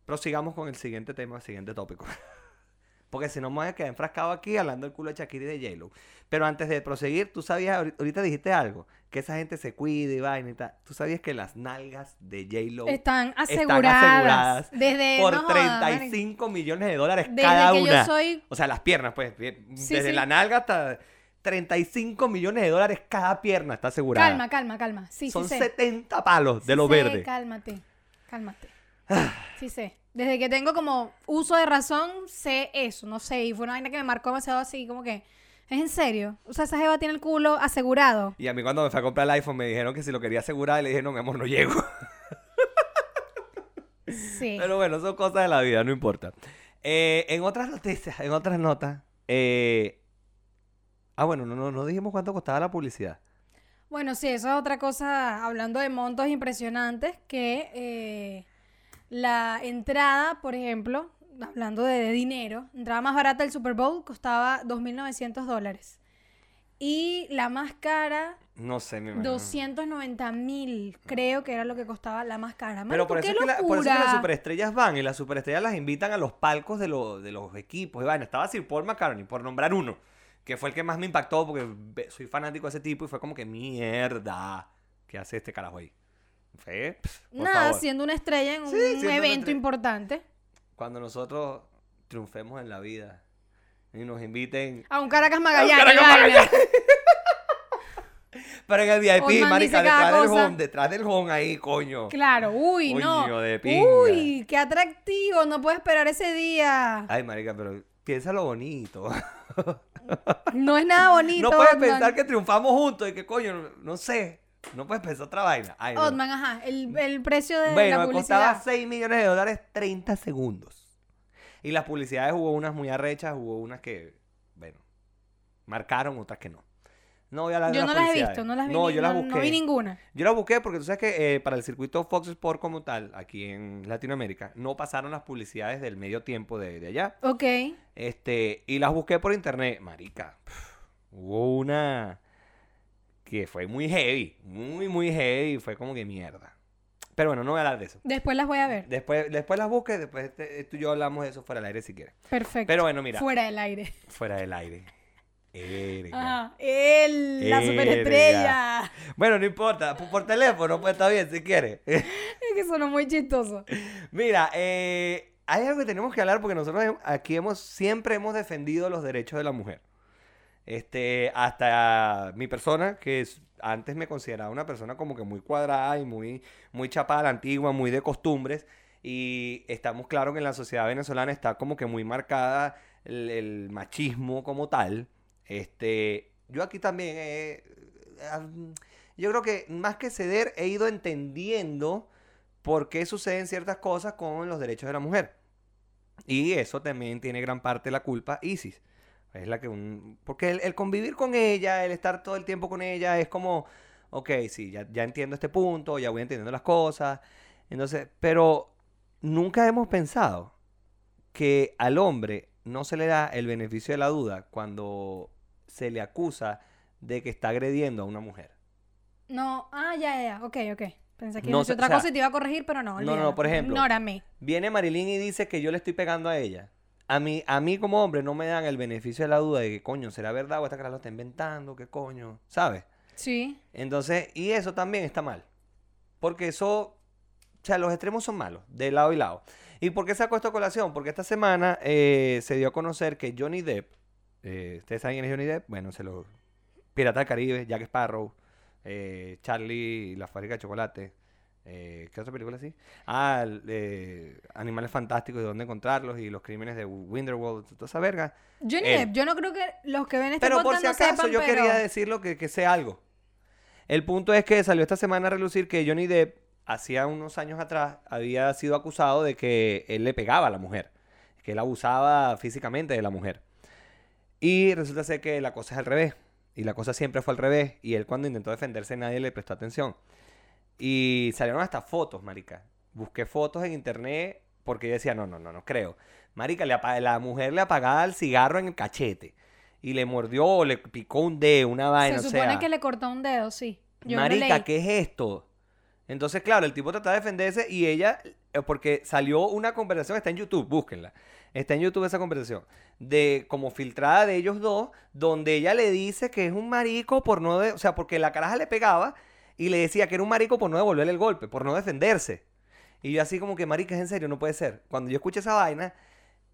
prosigamos con el siguiente tema, el siguiente tópico. [LAUGHS] Porque si no me voy a quedar enfrascado aquí hablando del culo de Shakira y de J-Lo. Pero antes de proseguir, tú sabías, ahori- ahorita dijiste algo, que esa gente se cuide y vaina y tal. Tú sabías que las nalgas de J-Lo Están están aseguradas. aseguradas Desde. por no jodas, marico. 35 millones de dólares Desde cada que una. yo soy. O sea, las piernas, pues. Sí, desde sí. la nalga hasta 35 millones de dólares cada pierna está asegurada. Calma, calma, calma. Sí, Son sí sé. 70 palos de lo verde. Cálmate, cálmate. Sí sé. Desde que tengo como uso de razón, sé eso, no sé. Y fue una vaina que me marcó demasiado así, como que, ¿es en serio? O sea, esa jeva tiene el culo asegurado. Y a mí cuando me fui a comprar el iPhone me dijeron que si lo quería asegurar y le dije, no, mi amor, no llego. [LAUGHS] Sí. Pero bueno, son cosas de la vida, no importa. Eh, en otras noticias, en otras notas. eh, Ah, bueno, no, no, no dijimos cuánto costaba la publicidad. Bueno, sí, eso es otra cosa, hablando de montos impresionantes, que eh, la entrada, por ejemplo, hablando de, de dinero, entrada más barata del Super Bowl costaba 2.900 dólares. Y la más cara, No sé, mi imagino. 290 mil, creo que era lo que costaba la más cara. Pero por eso, qué es que la- por eso es que las superestrellas van y las superestrellas las invitan a los palcos de, lo- de los equipos. Y bueno, estaba Sir Paul McCartney, por nombrar uno, que fue el que más me impactó porque soy fanático de ese tipo y fue como que mierda. ¿Qué hace este carajo ahí? Por Nada, favor. siendo una estrella en Sí, un siendo una evento estrella. importante. Cuando nosotros triunfemos en la vida y nos inviten. A un Caracas Magallanes. Caracas vaina. En el VIP, Osman marica, dice cada detrás del cosa. home, detrás del home ahí, coño. Claro, uy, no. De pinga. Uy, qué atractivo, no puedo esperar ese día. Ay, marica, pero piensa lo bonito. No es nada [LAUGHS] bonito. No puedes pensar que triunfamos juntos y que coño, no sé. No puedes pensar otra vaina. Ay, no. Otman, ajá, el, el precio de Bueno, la me costaba publicidad. 6 millones de dólares 30 segundos. Y las publicidades hubo unas muy arrechas, hubo unas que, bueno, marcaron, otras que no. No voy a de Yo las no las he visto, no las vi. No, ni- yo las no- busqué. No vi ninguna. Yo las busqué porque tú sabes que eh, para el circuito Fox Sport como tal, aquí en Latinoamérica, no pasaron las publicidades del medio tiempo de, de allá. Ok. Este, y las busqué por internet. Marica, hubo una que fue muy heavy, muy, muy heavy. Fue como que mierda. Pero bueno, no voy a hablar de eso. Después las voy a ver. Después, después las busques, después este- tú y yo hablamos de eso fuera del aire si quieres. Perfecto. Pero bueno, mira, Fuera del aire. fuera del aire. Ajá. Él, la superestrella. Bueno, no importa, por, teléfono, pues está bien si quieres. [LAUGHS] Es que sonó muy chistoso. Mira, eh, hay algo que tenemos que hablar porque nosotros aquí hemos siempre hemos defendido los derechos de la mujer. Este, hasta mi persona, que es- antes me consideraba una persona como que muy cuadrada y muy, muy chapada a la antigua, muy de costumbres. Y estamos claros que en la sociedad venezolana está como que muy marcada el, machismo como tal. Este, yo aquí también he- ah, yo creo que más que ceder he ido entendiendo por qué suceden ciertas cosas con los derechos de la mujer. Y eso también tiene gran parte la culpa ISIS. Es la que un... Porque el, el convivir con ella, el estar todo el tiempo con ella, es como, ok, sí, ya, ya entiendo este punto, ya voy entendiendo las cosas. Entonces, pero nunca hemos pensado que al hombre no se le da el beneficio de la duda cuando se le acusa de que está agrediendo a una mujer. No, ah, ya, ya, ya. Ok, ok. Pensé que No otra o sea, cosa y te iba a corregir, pero no. no, no, por ejemplo, Ignórame. Viene Marilyn y dice que yo le estoy pegando a ella. A mí, a mí como hombre no me dan el beneficio de la duda de que coño, ¿será verdad o esta cara lo está inventando? ¿Qué coño? ¿Sabes? Sí. Entonces, y eso también está mal. Porque eso, o sea, los extremos son malos, de lado y lado. ¿Y por qué saco esto a colación? Porque esta semana eh, se dio a conocer que Johnny Depp, eh, ¿ustedes saben quién es Johnny Depp? Bueno, se lo... Pirata del Caribe, Jack Sparrow, eh, Charlie la fábrica de chocolate. Eh, ¿Qué otra película así? Ah, eh, Animales Fantásticos y dónde encontrarlos y los crímenes de Winterworld, toda esa verga. Johnny Él. Depp, yo no creo que los que ven este Pero por si acaso sepan, yo pero... quería decirlo que, que sé algo. El punto es que salió esta semana a relucir que Johnny Depp, hacía unos años atrás, había sido acusado de que él le pegaba a la mujer. Que él abusaba físicamente de la mujer. Y resulta ser que la cosa es al revés. Y la cosa siempre fue al revés. Y él cuando intentó defenderse nadie le prestó atención. Y salieron hasta fotos, marica. Busqué fotos en internet porque yo decía, no, no, no, no creo. Marica, le la mujer le apagaba el cigarro en el cachete. Y le mordió o le picó un dedo, una vaina, Se o supone sea... que le cortó un dedo, sí. Yo Marica. ¿qué es esto? Entonces, claro, el tipo trataba de defenderse y ella, eh, porque salió una conversación, está en YouTube, búsquenla. Está en YouTube esa conversación, de como filtrada de ellos dos, donde ella le dice que es un marico por no, de- o sea, porque la caraja le pegaba y le decía que era un marico por no devolverle el golpe, por no defenderse. Y yo así como que, marica, es en serio, no puede ser. Cuando yo escuché esa vaina,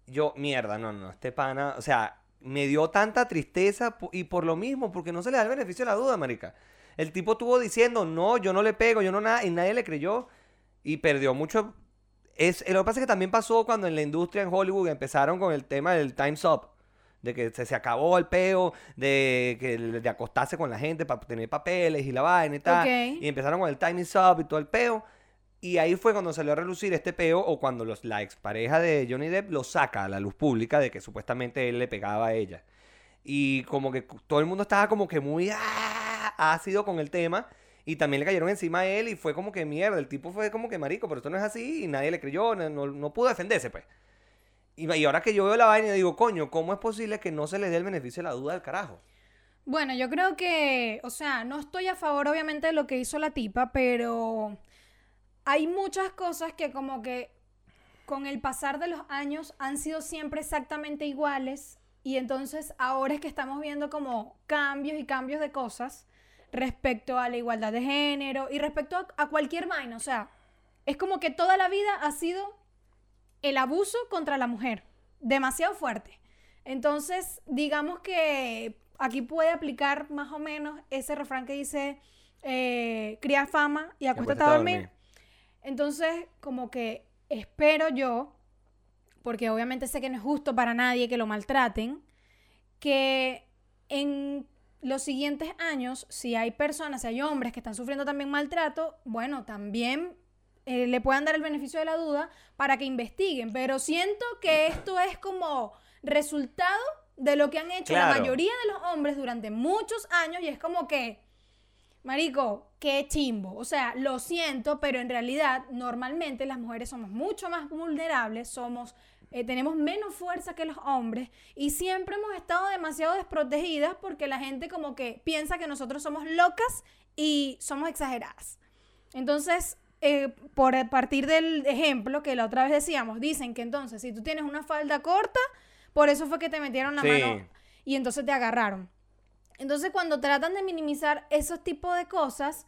yo, mierda, no, no, este pana, o sea, me dio tanta tristeza y por lo mismo, porque no se le da el beneficio de la duda, marica. El tipo estuvo diciendo, no, yo no le pego, yo no nada, y nadie le creyó y perdió mucho. Es, lo que pasa es que también pasó cuando en la industria en Hollywood empezaron con el tema del Time's Up, de que se, se acabó el peo, de, que, de acostarse con la gente para tener papeles y la vaina y tal. Y empezaron con el Time is Up y todo el peo. Y ahí fue cuando salió a relucir este peo o cuando los, la expareja de Johnny Depp lo saca a la luz pública de que supuestamente él le pegaba a ella. Y como que todo el mundo estaba como que muy ah, ácido con el tema. Y también le cayeron encima a él y fue como que mierda. El tipo fue como que marico, pero esto no es así y nadie le creyó, no, no- no pudo defenderse pues. Y, y ahora que yo veo la vaina digo, coño, ¿cómo es posible que no se le dé el beneficio de la duda al carajo? Bueno, yo creo que, o sea, no estoy a favor obviamente de lo que hizo la tipa, pero hay muchas cosas que como que con el pasar de los años han sido siempre exactamente iguales y entonces ahora es que estamos viendo como cambios y cambios de cosas respecto a la igualdad de género y respecto a, a cualquier vaina, o sea, es como que toda la vida ha sido el abuso contra la mujer, demasiado fuerte. Entonces, digamos que aquí puede aplicar más o menos ese refrán que dice, eh, cría fama y acuéstate a dormir. Entonces, como que espero yo, porque obviamente sé que no es justo para nadie que lo maltraten, que en los siguientes años, si hay personas, si hay hombres que están sufriendo también maltrato, bueno, también eh, le puedan dar el beneficio de la duda para que investiguen. Pero siento que esto es como resultado de lo que han hecho la mayoría de los hombres durante muchos años y es como que, marico, qué chimbo. O sea, lo siento, pero en realidad normalmente las mujeres somos mucho más vulnerables, somos... eh, tenemos menos fuerza que los hombres y siempre hemos estado demasiado desprotegidas porque la gente como que piensa que nosotros somos locas y somos exageradas. Entonces, eh, por partir del ejemplo que la otra vez decíamos, dicen que entonces si tú tienes una falda corta, por eso fue que te metieron la Sí. mano y entonces te agarraron. Entonces, cuando tratan de minimizar esos tipos de cosas, de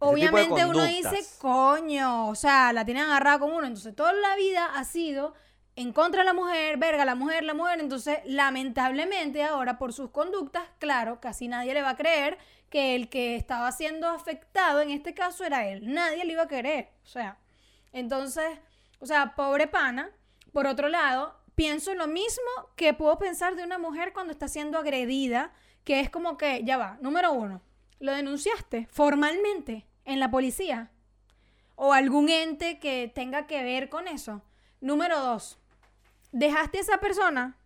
obviamente uno dice, coño, o sea, la tienen agarrada con uno. Entonces, toda la vida ha sido en contra de la mujer, verga, la mujer, la mujer. Entonces, lamentablemente ahora por sus conductas, claro, casi nadie le va a creer que el que estaba siendo afectado en este caso era él. Nadie le iba a creer. O sea, entonces, o sea, pobre pana. Por otro lado, pienso lo mismo que puedo pensar de una mujer cuando está siendo agredida, que es como que, ya va, número uno, lo denunciaste formalmente en la policía o algún ente que tenga que ver con eso. Número dos, dejaste a esa persona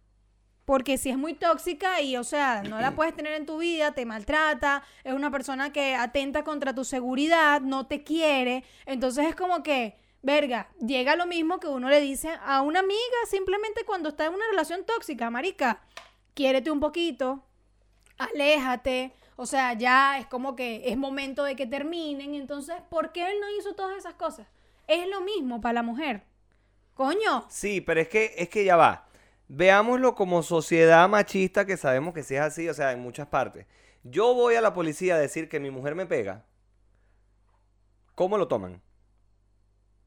porque si es muy tóxica y, o sea, no la puedes tener en tu vida, te maltrata, es una persona que atenta contra tu seguridad, no te quiere, entonces es como que, verga, llega lo mismo que uno le dice a una amiga simplemente cuando está en una relación tóxica, marica, quiérete un poquito, aléjate, o sea, ya es como que es momento de que terminen, entonces, ¿por qué él no hizo todas esas cosas? Es lo mismo para la mujer. Coño, Sí, pero es que, es que ya va. Veámoslo como sociedad machista que sabemos que sí es así, o sea, en muchas partes. Yo voy a la policía a decir que mi mujer me pega. ¿Cómo lo toman?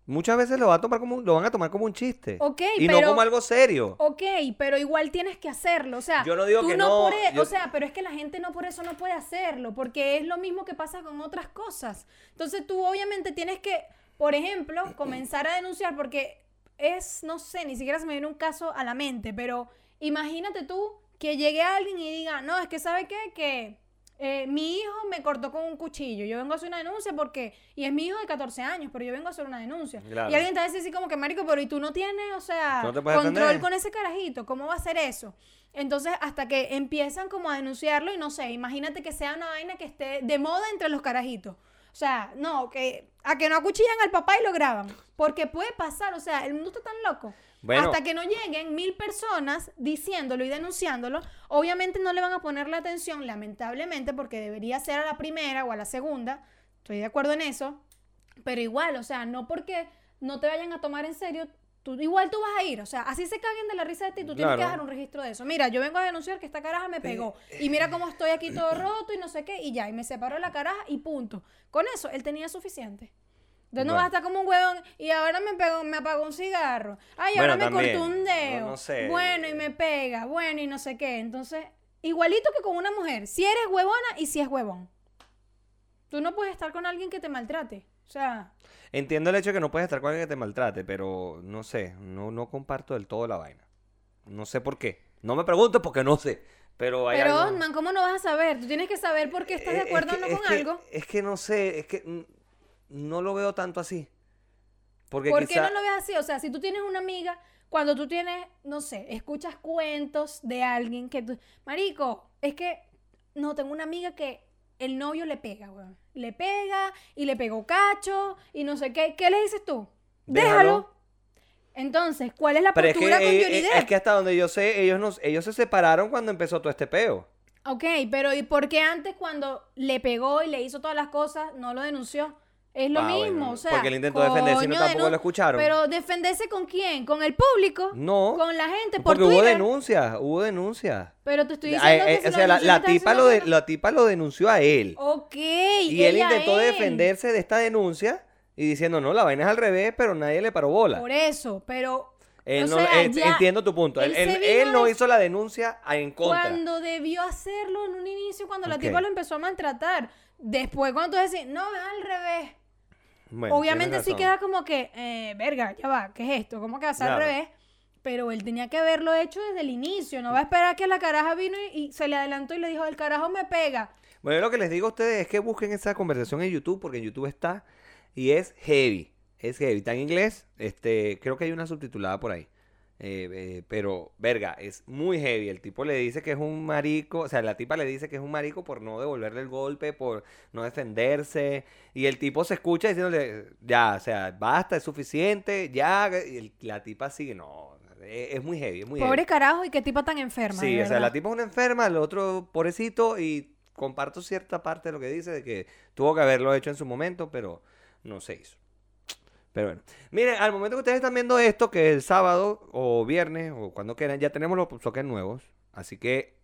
Muchas veces lo, va a tomar como, un- lo van a tomar como un chiste. Ok, y pero- no como algo serio. Ok, pero igual tienes que hacerlo. O sea, Yo no digo tú que no, por e- yo- O sea, pero es que la gente no por eso no puede hacerlo, porque es lo mismo que pasa con otras cosas. Entonces tú obviamente tienes que, por ejemplo, comenzar a denunciar, porque es, no sé, ni siquiera se me viene un caso a la mente, pero imagínate tú que llegue alguien y diga, no, es que sabe qué, que eh, mi hijo me cortó con un cuchillo. Yo vengo a hacer una denuncia porque, y es mi hijo de 14 años, pero yo vengo a hacer una denuncia. Claro. Y alguien te va a decir así como que, marico, pero ¿y tú no tienes, o sea, no control con ese carajito? ¿Cómo va a ser eso? Entonces, hasta que empiezan como a denunciarlo y no sé, imagínate que sea una vaina que esté de moda entre los carajitos. O sea, no, que a que no acuchillan al papá y lo graban. Porque puede pasar, o sea, el mundo está tan loco. Bueno. Hasta que no lleguen mil personas diciéndolo y denunciándolo, obviamente no le van a poner la atención, lamentablemente, porque debería ser a la primera o a la segunda. Estoy de acuerdo en eso. Pero igual, o sea, no porque no te vayan a tomar en serio, tú, igual tú vas a ir. O sea, así se caguen de la risa de ti, tú tienes que dejar un registro de eso. Mira, yo vengo a denunciar que esta caraja me pegó. Y mira cómo estoy aquí todo roto y no sé qué. Y ya, y me separó la caraja y punto. Con eso, él tenía suficiente. Entonces no Bueno. vas a estar como un huevón y ahora me pegó, me apagó un cigarro. Ay, Bueno, ahora me también. cortó un dedo. No- no sé. Bueno, y me pega. Bueno, y no sé qué. Entonces, igualito que con una mujer. Si eres huevona y si es huevón. Tú no puedes estar con alguien que te maltrate. O sea, Entiendo el hecho de que no puedes estar con alguien que te maltrate, pero no sé, no, no comparto del todo la vaina. No sé por qué. No me pregunto porque no sé. Pero hay pero algo- Osman, ¿cómo no vas a saber? Tú tienes que saber por qué estás de Eh, acuerdo es o no con que- algo. Es que no sé, es que no lo veo tanto así. Porque ¿Por qué no lo ves así? O sea, si tú tienes una amiga, cuando tú tienes, no sé, escuchas cuentos de alguien que tú... Marico, es que, no, tengo una amiga que el novio le pega, weón. Le pega y le pegó cacho y no sé qué. ¿Qué le dices tú? Déjalo. Déjalo. Entonces, ¿cuál es la Pero es que, postura con eh, Johnny eh, Depp? es que hasta donde yo sé, ellos, nos, ellos se separaron cuando empezó todo este peo. Ok, pero ¿y por qué antes cuando le pegó y le hizo todas las cosas no lo denunció? Es lo Ah, mismo, bueno, o sea. porque él intentó defenderse y no tampoco lo escucharon. Pero defenderse con quién? ¿Con el público? No. Con la gente, por Porque hubo denuncias, hubo denuncias. Pero te estoy diciendo eh, que si o sea, la, tipa lo de- la tipa lo denunció a él. Ok. Y él intentó él. defenderse de esta denuncia y diciendo, no, la vaina es al revés, pero nadie le paró bola. Por eso, pero. Él no- sea, eh, entiendo tu punto. Él, no hizo la denuncia en contra. Cuando debió hacerlo en un inicio, cuando la tipa lo empezó a maltratar. Después, cuando tú decís, no, es al revés. Bueno, Obviamente sí queda como que, eh, verga, ya va, ¿qué es esto? ¿Cómo que va a ser al Claro. revés? Pero él tenía que haberlo hecho desde el inicio. No va a esperar que la caraja vino y, y se le adelantó y le dijo, el carajo me pega. Bueno, yo lo que les digo a ustedes es que busquen esa conversación en YouTube, porque en YouTube está y es heavy. Es heavy. Está en inglés. Este, creo que hay una subtitulada por ahí. Eh, eh, pero, verga, es muy heavy. El tipo le dice que es un marico, o sea, la tipa le dice que es un marico por no devolverle el golpe, por no defenderse. Y el tipo se escucha diciéndole, ya, o sea, basta, es suficiente, ya. Y el- la tipa sigue, no, es, es muy heavy, es muy Pobre heavy. carajo y qué tipa tan enferma. Sí, o sea, la tipa es una enferma, el otro pobrecito, y comparto cierta parte de lo que dice, de que tuvo que haberlo hecho en su momento, pero no se hizo. Pero bueno, miren, al momento que ustedes están viendo esto, que el sábado o viernes o cuando quieran, ya tenemos los toques nuevos, así que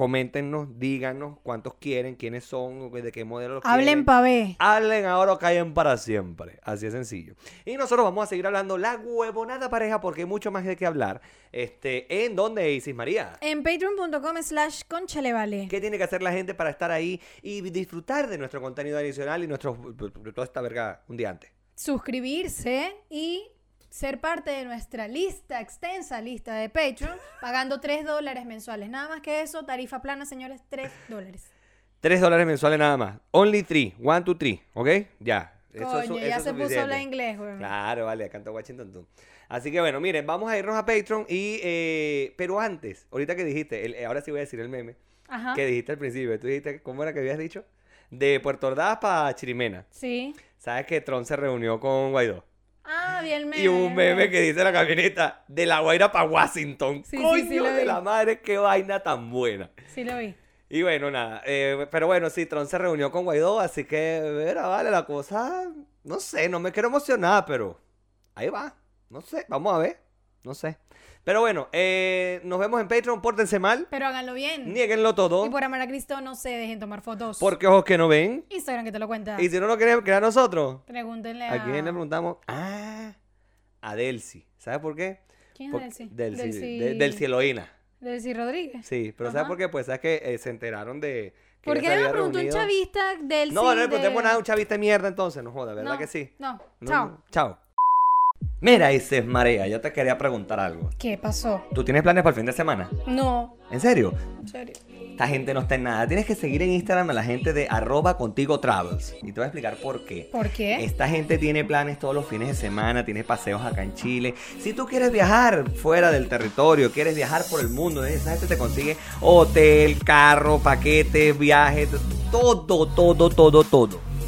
coméntenos, díganos cuántos quieren, quiénes son, de qué modelo los Hablen quieren. pa' ver. Hablen ahora o callen para siempre. Así de sencillo. Y nosotros vamos a seguir hablando la huevonada pareja porque hay mucho más de qué hablar. Este, ¿en dónde, Isis María? En patreon.com slash conchalevale. ¿Qué tiene que hacer la gente para estar ahí y disfrutar de nuestro contenido adicional y nuestro, de toda esta verga un día antes? Suscribirse y ser parte de nuestra lista, extensa lista de Patreon, pagando 3 dólares mensuales. Nada más que eso, tarifa plana, señores, 3 dólares. Tres dólares mensuales nada más. Only three. One, two, three. ¿Ok? Ya. Coño, eso ya se puso a hablar inglés, güey. Claro, vale, canta Washington tú. Así que bueno, miren, vamos a irnos a Patreon y... eh, pero antes, ahorita que dijiste, el- ahora sí voy a decir el meme. Ajá. que dijiste al principio. Tú dijiste, ¿cómo era que habías dicho? De Puerto Ordaz para Chirimena. Sí. ¿Sabes que Tron se reunió con Guaidó? Ah, bien meme. Y un meme que dice la camioneta de la Guaira para Washington. Sí, Coño sí, de vi. la madre, qué vaina tan buena. Sí lo vi. Y bueno, nada. eh, pero bueno, sí, Tron se reunió con Guaidó, así que, verá, vale, la cosa, no sé, no me quiero emocionar, pero ahí va. No sé, vamos a ver. No sé. Pero bueno, eh, nos vemos en Patreon, pórtense mal, Pero háganlo bien. nieguenlo todo, Y por amor a Cristo, no se dejen tomar fotos. porque ojos que no ven. Instagram que te lo cuenta. Y si no lo quieren crear nosotros, Pregúntenle a... ¿a quién le preguntamos? Ah, a Delcy. ¿Sabes por qué? ¿Quién Por- es Delcy? Delcy, Delcy- de- Delcy Eloína. Delcy Rodríguez. Sí, pero ¿sabes por qué? Pues sabes que eh, se enteraron de que ¿Por qué le preguntó un chavista Delcy? No, no le de- preguntemos nada a un chavista de mierda entonces, no joda, ¿verdad No, que sí? No, No, chao. no, Chao. Mira, Isis Marea, yo te quería preguntar algo. ¿Qué pasó? ¿Tú tienes planes para el fin de semana? No, ¿En serio? en serio. Esta gente no está en nada. Tienes que seguir en Instagram a la gente de arroba contigo travels. Y te voy a explicar por qué. ¿Por qué? Esta gente tiene planes todos los fines de semana, tiene paseos acá en Chile. Si tú quieres viajar fuera del territorio, quieres viajar por el mundo, esa gente te consigue hotel, carro, paquetes, viajes, todo, todo, todo, todo.